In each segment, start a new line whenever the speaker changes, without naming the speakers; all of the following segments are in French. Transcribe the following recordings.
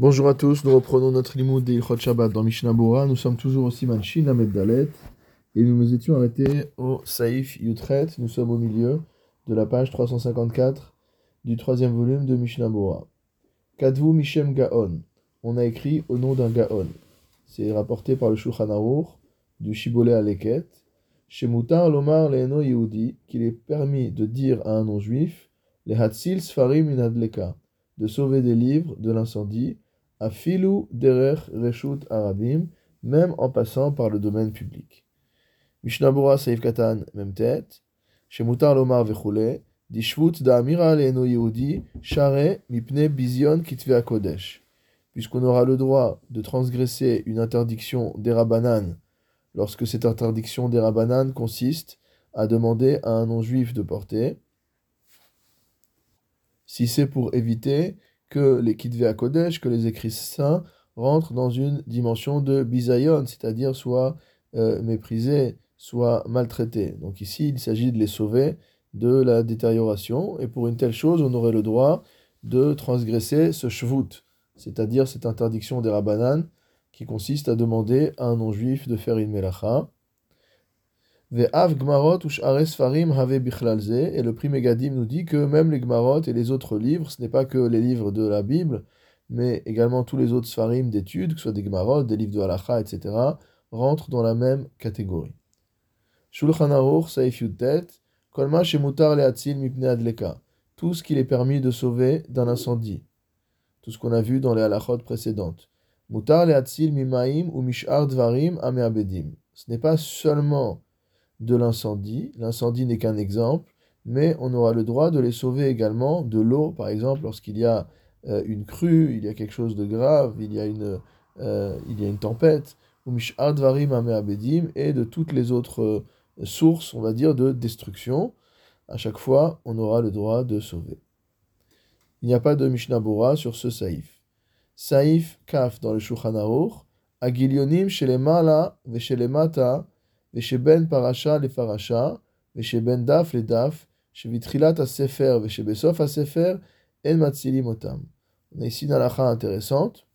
Bonjour à tous, nous reprenons notre limoud de Ilchot Shabbat dans Mishnah Bora. Nous sommes toujours au Siman Shin Amed Dalet et nous nous étions arrêtés au Saïf Yutret. Nous sommes au milieu de la page 354 du troisième volume de Mishnah Bora. Kadvu Mishem Gaon. On a écrit au nom d'un Gaon. C'est rapporté par le Shulchan Aruch du Shibboleh Aleket. Chez Lomar Leno Yehudi, qu'il est permis de dire à un non-juif, les Hatsil Sfarim Inadleka, de sauver des livres de l'incendie Afilu derer reshut arabim, même en passant par le domaine public. Mishnabura Saif Katan, même tête. Shemutar Lomar Vechule, Dishvut Da'amira Leno Yehudi, Share Mipne Bizion Kitve Kodesh. Puisqu'on aura le droit de transgresser une interdiction d'Erabanan, lorsque cette interdiction d'Erabanan consiste à demander à un non-juif de porter, si c'est pour éviter que les Kitve Kodesh, que les écrits saints, rentrent dans une dimension de bisayon, c'est-à-dire soit euh, méprisés, soit maltraités. Donc ici, il s'agit de les sauver de la détérioration, et pour une telle chose, on aurait le droit de transgresser ce shvut, c'est-à-dire cette interdiction des rabbanan, qui consiste à demander à un non-juif de faire une melacha. Et le prix Megadim nous dit que même les Gmarot et les autres livres, ce n'est pas que les livres de la Bible, mais également tous les autres Sfarim d'études, que ce soit des Gmarot, des livres de Halacha, etc., rentrent dans la même catégorie. Shulchan Aruch, Saif Kolma Shemutar Leatzil Mipne Adleka, tout ce qu'il est permis de sauver d'un incendie, tout ce qu'on a vu dans les halachot précédentes. Mutar Leatzil Mimaim ou Mishar Dvarim Ameabedim. Ce n'est pas seulement de l'incendie. L'incendie n'est qu'un exemple, mais on aura le droit de les sauver également de l'eau, par exemple, lorsqu'il y a euh, une crue, il y a quelque chose de grave, il y a une, euh, il y a une tempête, et de toutes les autres euh, sources, on va dire, de destruction. À chaque fois, on aura le droit de sauver. Il n'y a pas de Mishnah Bora sur ce saïf. Saïf kaf dans le Shulchan Aruch, Agilionim chez les On a ici une halakha intéressante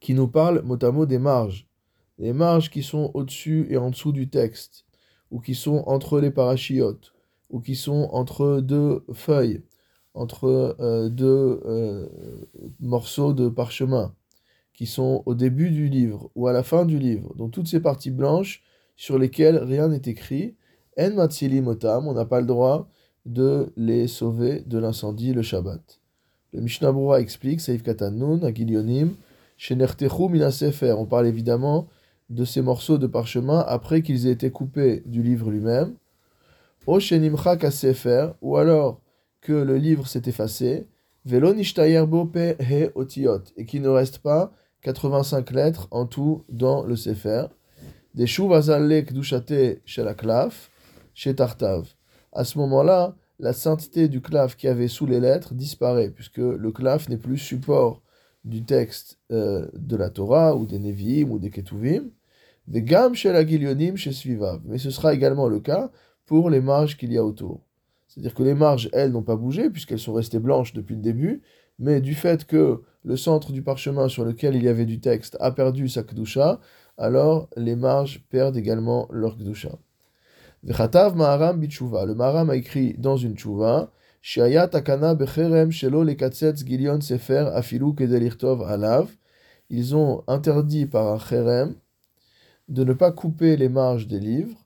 qui nous parle motamo des marges. Les marges qui sont au-dessus et en dessous du texte, ou qui sont entre les parachiotes, ou qui sont entre deux feuilles, entre euh, deux euh, morceaux de parchemin qui sont au début du livre ou à la fin du livre, donc toutes ces parties blanches sur lesquelles rien n'est écrit, en motam, on n'a pas le droit de les sauver de l'incendie le Shabbat. Le Mishnah Brura explique, Saif Katanun, Agilionim, Shenertechu Minasefer. On parle évidemment de ces morceaux de parchemin après qu'ils aient été coupés du livre lui-même. Ou alors que le livre s'est effacé, Otiot, et qu'il ne reste pas 85 lettres en tout dans le Sefer. Des Shuvazalek Dushate chez la clave, chez Tartav. À ce moment-là, la sainteté du clave qui avait sous les lettres disparaît, puisque le clave n'est plus support du texte euh, de la Torah, ou des Nevi'im, ou des Ketuvim. Des Gam chez la chez Svivav. Mais ce sera également le cas pour les marges qu'il y a autour. C'est-à-dire que les marges, elles, n'ont pas bougé, puisqu'elles sont restées blanches depuis le début, mais du fait que le centre du parchemin sur lequel il y avait du texte a perdu sa kdusha, alors les marges perdent également leur Bichuva. Le Maharam a écrit dans une tchouva Shaya takana becherem shelo lekatzetz gilion sefer alav. Ils ont interdit par un cherem de ne pas couper les marges des livres,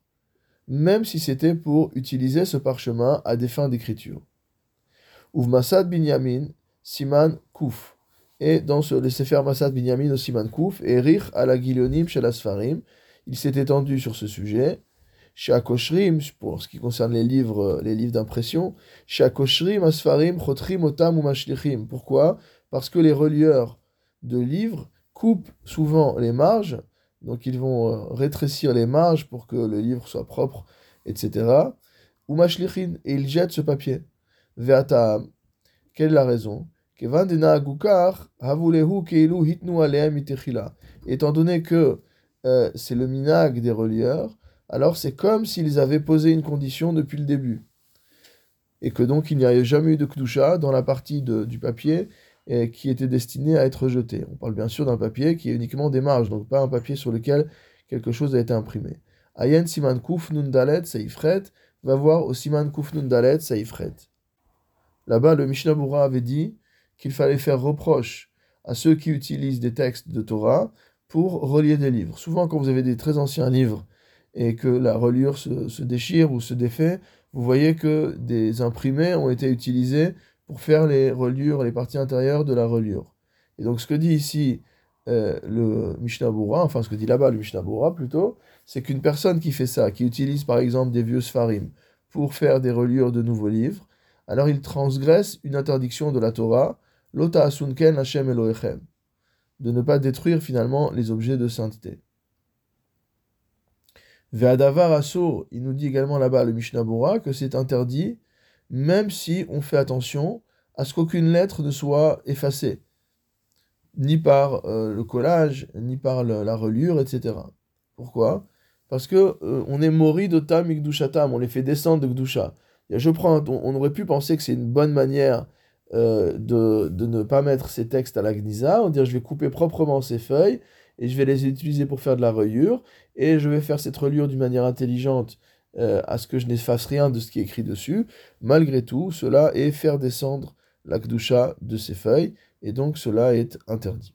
même si c'était pour utiliser ce parchemin à des fins d'écriture. Binyamin Siman Kouf. Et dans ce, le Sefer Masad Binyamin au Siman Kouf, et Rich à la Gilionim chez la Sfarim, il s'est étendu sur ce sujet. Chez pour ce qui concerne les livres, les livres d'impression, chez Akoshrim, Asfarim, Chotrim, Otam ou Mashlichim. Pourquoi? Parce que les relieurs de livres coupent souvent les marges, donc ils vont euh, rétrécir les marges pour que le livre soit propre, etc. Ou Mashlichin, et ils jettent ce papier. Ve'atam, quelle est la raison? Étant donné que euh, c'est le minag des relieurs, alors c'est comme s'ils avaient posé une condition depuis le début. Et que donc il n'y a jamais eu de kdusha dans la partie du papier et qui était destiné à être jeté. On parle bien sûr d'un papier qui est uniquement des marges, donc pas un papier sur lequel quelque chose a été imprimé. Ayen Siman Kuf Nundalet Saifret va voir au Siman Kuf Nundalet Saifret. Là-bas, le Mishnah avait dit qu'il fallait faire reproche à ceux qui utilisent des textes de Torah pour relier des livres. Souvent, quand vous avez des très anciens livres et que la reliure se, déchire ou se défait, vous voyez que des imprimés ont été utilisés pour faire les reliures, les parties intérieures de la reliure. Et donc ce que dit ici euh, le Mishnah Bura, enfin ce que dit là-bas le Mishnah Bura plutôt, c'est qu'une personne qui fait ça, qui utilise par exemple des vieux Sfarim pour faire des reliures de nouveaux livres, alors il transgresse une interdiction de la Torah, Lota Asunken Hashem Elohechem, de ne pas détruire finalement les objets de sainteté. Ve'adavar Asur, il nous dit également là-bas le Mishnah Bura que c'est interdit même si on fait attention à ce qu'aucune lettre ne soit effacée, ni par euh, le collage, ni par la reliure, etc. Pourquoi? Parce que euh, on est mori de tam on les fait descendre de gdusha. je prends, on, aurait pu penser que c'est une bonne manière euh, de, de, ne pas mettre ces textes à la gnisa, on dire je vais couper proprement ces feuilles et je vais les utiliser pour faire de la reliure, et je vais faire cette reliure d'une manière intelligente euh, à ce que je n'efface rien de ce qui est écrit dessus. Malgré tout, cela est faire descendre la kdusha de ses feuilles, et donc cela est interdit.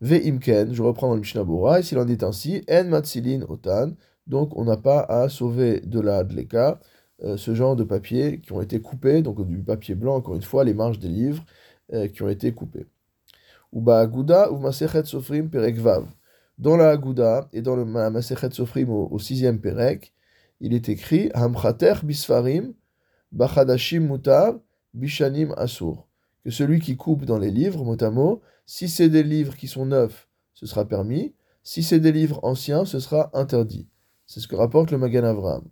Ve imken, je reprends dans le Mishnah et s'il en est ainsi, en matzilin otan, donc on n'a pas à sauver de la dleka, euh, ce genre de papier qui ont été coupés, donc du papier blanc, encore une fois, les marges des livres euh, qui ont été coupés. Uba aguda ou masechet sofrim perek vav. Dans la aguda et dans le masechet sofrim au, sixième perek, il est écrit Hamchater bisfarim, bachadashim mutar, bishanim asur. Que celui qui coupe dans les livres, mot à mot, si c'est des livres qui sont neufs, ce sera permis. Si c'est des livres anciens, ce sera interdit. C'est ce que rapporte le Magan Avram.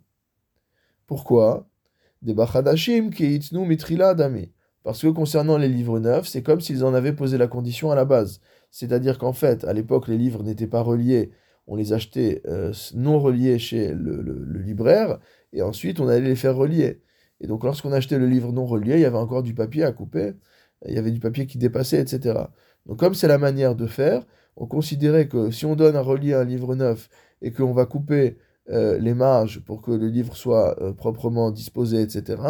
Pourquoi? Des qui. Parce que concernant les livres neufs, c'est comme s'ils en avaient posé la condition à la base. C'est-à-dire qu'en fait, à l'époque, les livres n'étaient pas reliés on les achetait euh, non reliés chez le, libraire, et ensuite on allait les faire relier. Et donc lorsqu'on achetait le livre non relié, il y avait encore du papier à couper, il y avait du papier qui dépassait, etc. Donc comme c'est la manière de faire, on considérait que si on donne à relier un livre neuf et qu'on va couper euh, les marges pour que le livre soit euh, proprement disposé, etc.,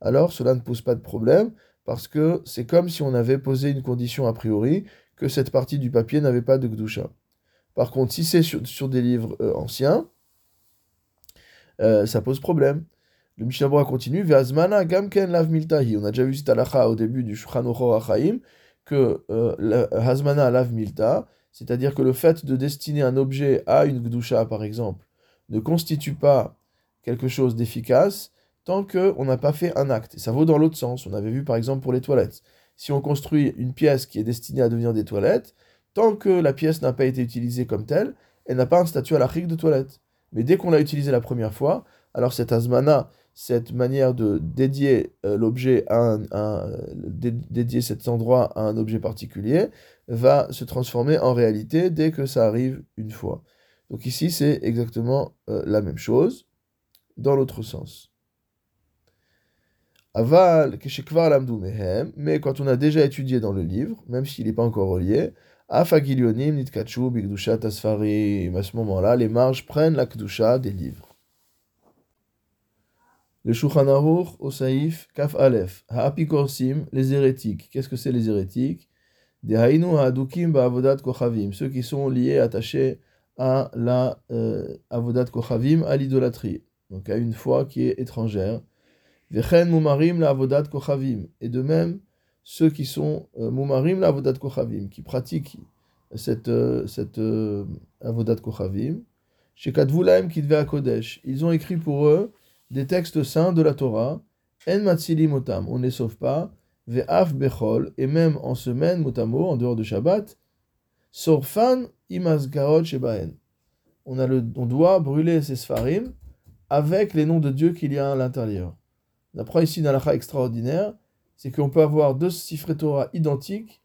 alors cela ne pose pas de problème, parce que c'est comme si on avait posé une condition a priori que cette partie du papier n'avait pas de gdusha. Par contre, si c'est sur, des livres euh, anciens, ça pose problème. Le Mishnah continue, Ve'azmana gamken lav miltahi. On a déjà vu cette halakha au début du Shulchan Achaim, que Hazmana lav milta, c'est-à-dire que le fait de destiner un objet à une gdusha, par exemple, ne constitue pas quelque chose d'efficace tant qu'on n'a pas fait un acte. Ça vaut dans l'autre sens. On avait vu par exemple pour les toilettes. Si on construit une pièce qui est destinée à devenir des toilettes, tant que la pièce n'a pas été utilisée comme telle, elle n'a pas un statut à la de toilette. Mais dès qu'on l'a utilisée la première fois, alors cette asmana, cette manière de dédier euh, l'objet à un, dédier cet endroit à un objet particulier, va se transformer en réalité dès que ça arrive une fois. Donc ici, c'est exactement euh, la même chose, dans l'autre sens. Aval, mais quand on a déjà étudié dans le livre, même s'il n'est pas encore relié, à ce moment-là, les marges prennent la Kdusha des livres. Le Shulchan au Saïf, Kaf Aleph, Ha'apikorsim, les hérétiques. Qu'est-ce que c'est les hérétiques? Des Hainu Ha'adukim Ba'avodat Kochavim, ceux qui sont liés, attachés à la euh, Avodat Kochavim, à l'idolâtrie, donc à une foi qui est étrangère. Vechen Mumarim la Avodat Kochavim, et de même, ceux qui sont euh, Mumarim la Avodat Kochavim, qui pratiquent cette, euh, cette Avodat Kochavim, chez Kadvulaim à Kodesh. Ils ont écrit pour eux des textes saints de la Torah, En Matzilim Otam, on ne les sauve pas, Ve'af Bechol, et même en semaine, Motamo, en dehors de Shabbat, Sorfan Shebaen. On, a le, doit brûler ces Sfarim avec les noms de Dieu qu'il y a à l'intérieur. On apprend ici une halakha extraordinaire c'est qu'on peut avoir deux Sifrei Torah identiques,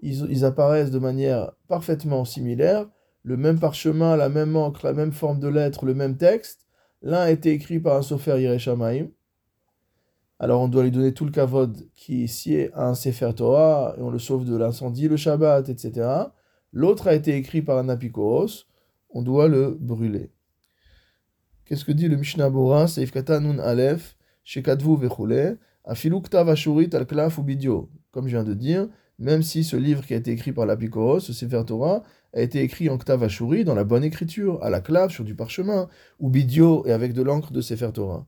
ils, apparaissent de manière parfaitement similaire, le même parchemin, la même encre, la même forme de lettre, le même texte. L'un a été écrit par un sofer Yereshamaim, alors on doit lui donner tout le kavod qui sied à un Sefer Torah, et on le sauve de l'incendie, le Shabbat, etc. L'autre a été écrit par un apikoros, on doit le brûler. Qu'est-ce que dit le Mishnah Bora, Seif Nun Aleph, Shekadvu Vechule, Afilu Ktav Al Klaf ou Bidio. Comme je viens de dire, même si ce livre qui a été écrit par l'apikoros, ce Sefer Torah, a été écrit en Ktav Ashuri, dans la bonne écriture, à la clave, sur du parchemin, ou Bidio, et avec de l'encre de Sefer Torah.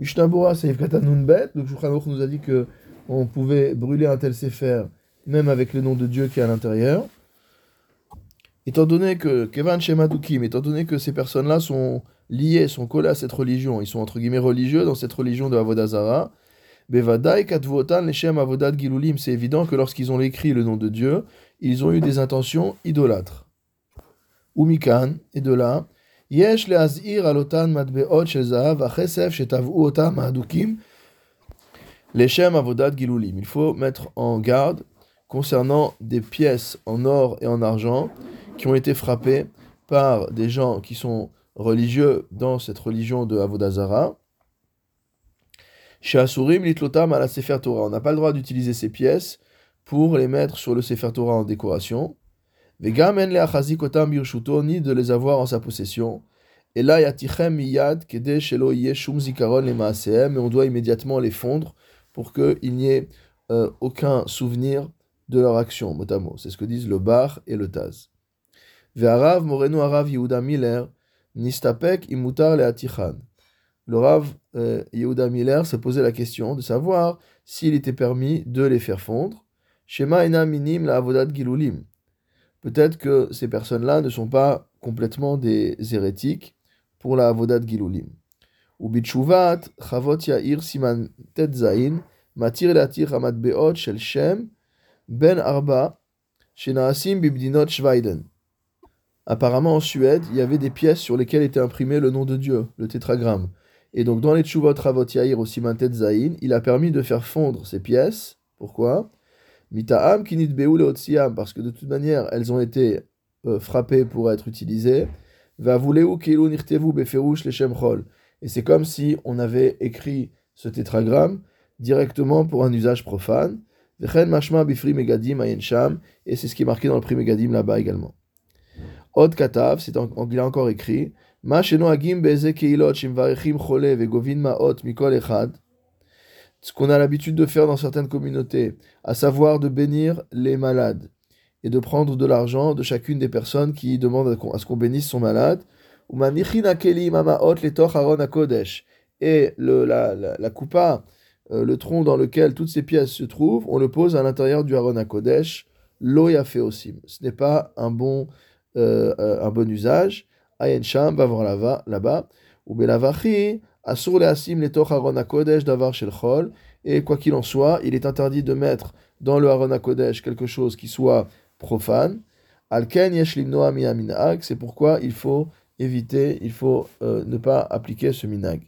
Mishnabura Seif Bet, le nous a dit que on pouvait brûler un tel Sefer, même avec le nom de Dieu qui est à l'intérieur. Étant donné que Kevan Shemadukim, étant donné que ces personnes-là sont liées, sont collées à cette religion, ils sont entre guillemets religieux dans cette religion de Avodazara, Bevadai Katvotan Leshem Avodad Gilulim, c'est évident que lorsqu'ils ont écrit le nom de Dieu, ils ont eu des intentions idolâtres. Umikan, et de là, il faut mettre en garde concernant des pièces en or et en argent qui ont été frappées par des gens qui sont religieux dans cette religion de Avodazara. Chez Asurim, litlotam à la Sefer Torah. On n'a pas le droit d'utiliser ces pièces pour les mettre sur le Sefer Torah en décoration ni de les avoir en sa possession. Et là, miyad mais on doit immédiatement les fondre pour qu'il n'y ait euh, aucun souvenir de leur action, mot C'est ce que disent le Bar et le Taz. Nistapek le Rav euh, Yehuda Miller s'est posé la question de savoir s'il était permis de les faire fondre. Shema ena minim la avodat gilulim peut-être que ces personnes-là ne sont pas complètement des hérétiques pour la Avodat Gilulim. Ou bitshuvat, chavot yair siman tet zain, matir latir hamad beot shel shem, ben arba, shenaasim bibdinot shvaiden. Apparemment en Suède, il y avait des pièces sur lesquelles était imprimé le nom de Dieu, le tétragramme. Et donc dans les tshuvot chavot yair au siman tet zain, il a permis de faire fondre ces pièces. Pourquoi? Mita'am kinit beule parce que de toute manière, elles ont été euh, frappées pour être utilisées. Va nirtevu beferush leshem. Et c'est comme si on avait écrit ce tétragramme directement pour un usage profane. Et c'est ce qui est marqué dans le prix megadim là-bas également. C'est a ce qu'on a l'habitude de faire dans certaines communautés, à savoir de bénir les malades et de prendre de l'argent de chacune des personnes qui demandent à ce qu'on bénisse son malade. Et le, la, la, la coupa, euh, le tronc dans lequel toutes ces pièces se trouvent, on le pose à l'intérieur du Haron Kodesh, fait aussi. Ce n'est pas un bon, un bon usage. Ayen Sham va voir là-bas. Ou Belavachi, Asur le asim le Haron Kodesh davar shel chol. Et quoi qu'il en soit, il est interdit de mettre dans le Haron Kodesh quelque chose qui soit profane. Alken yesh limnoa minag. C'est pourquoi il faut éviter, il faut euh, ne pas appliquer ce minag.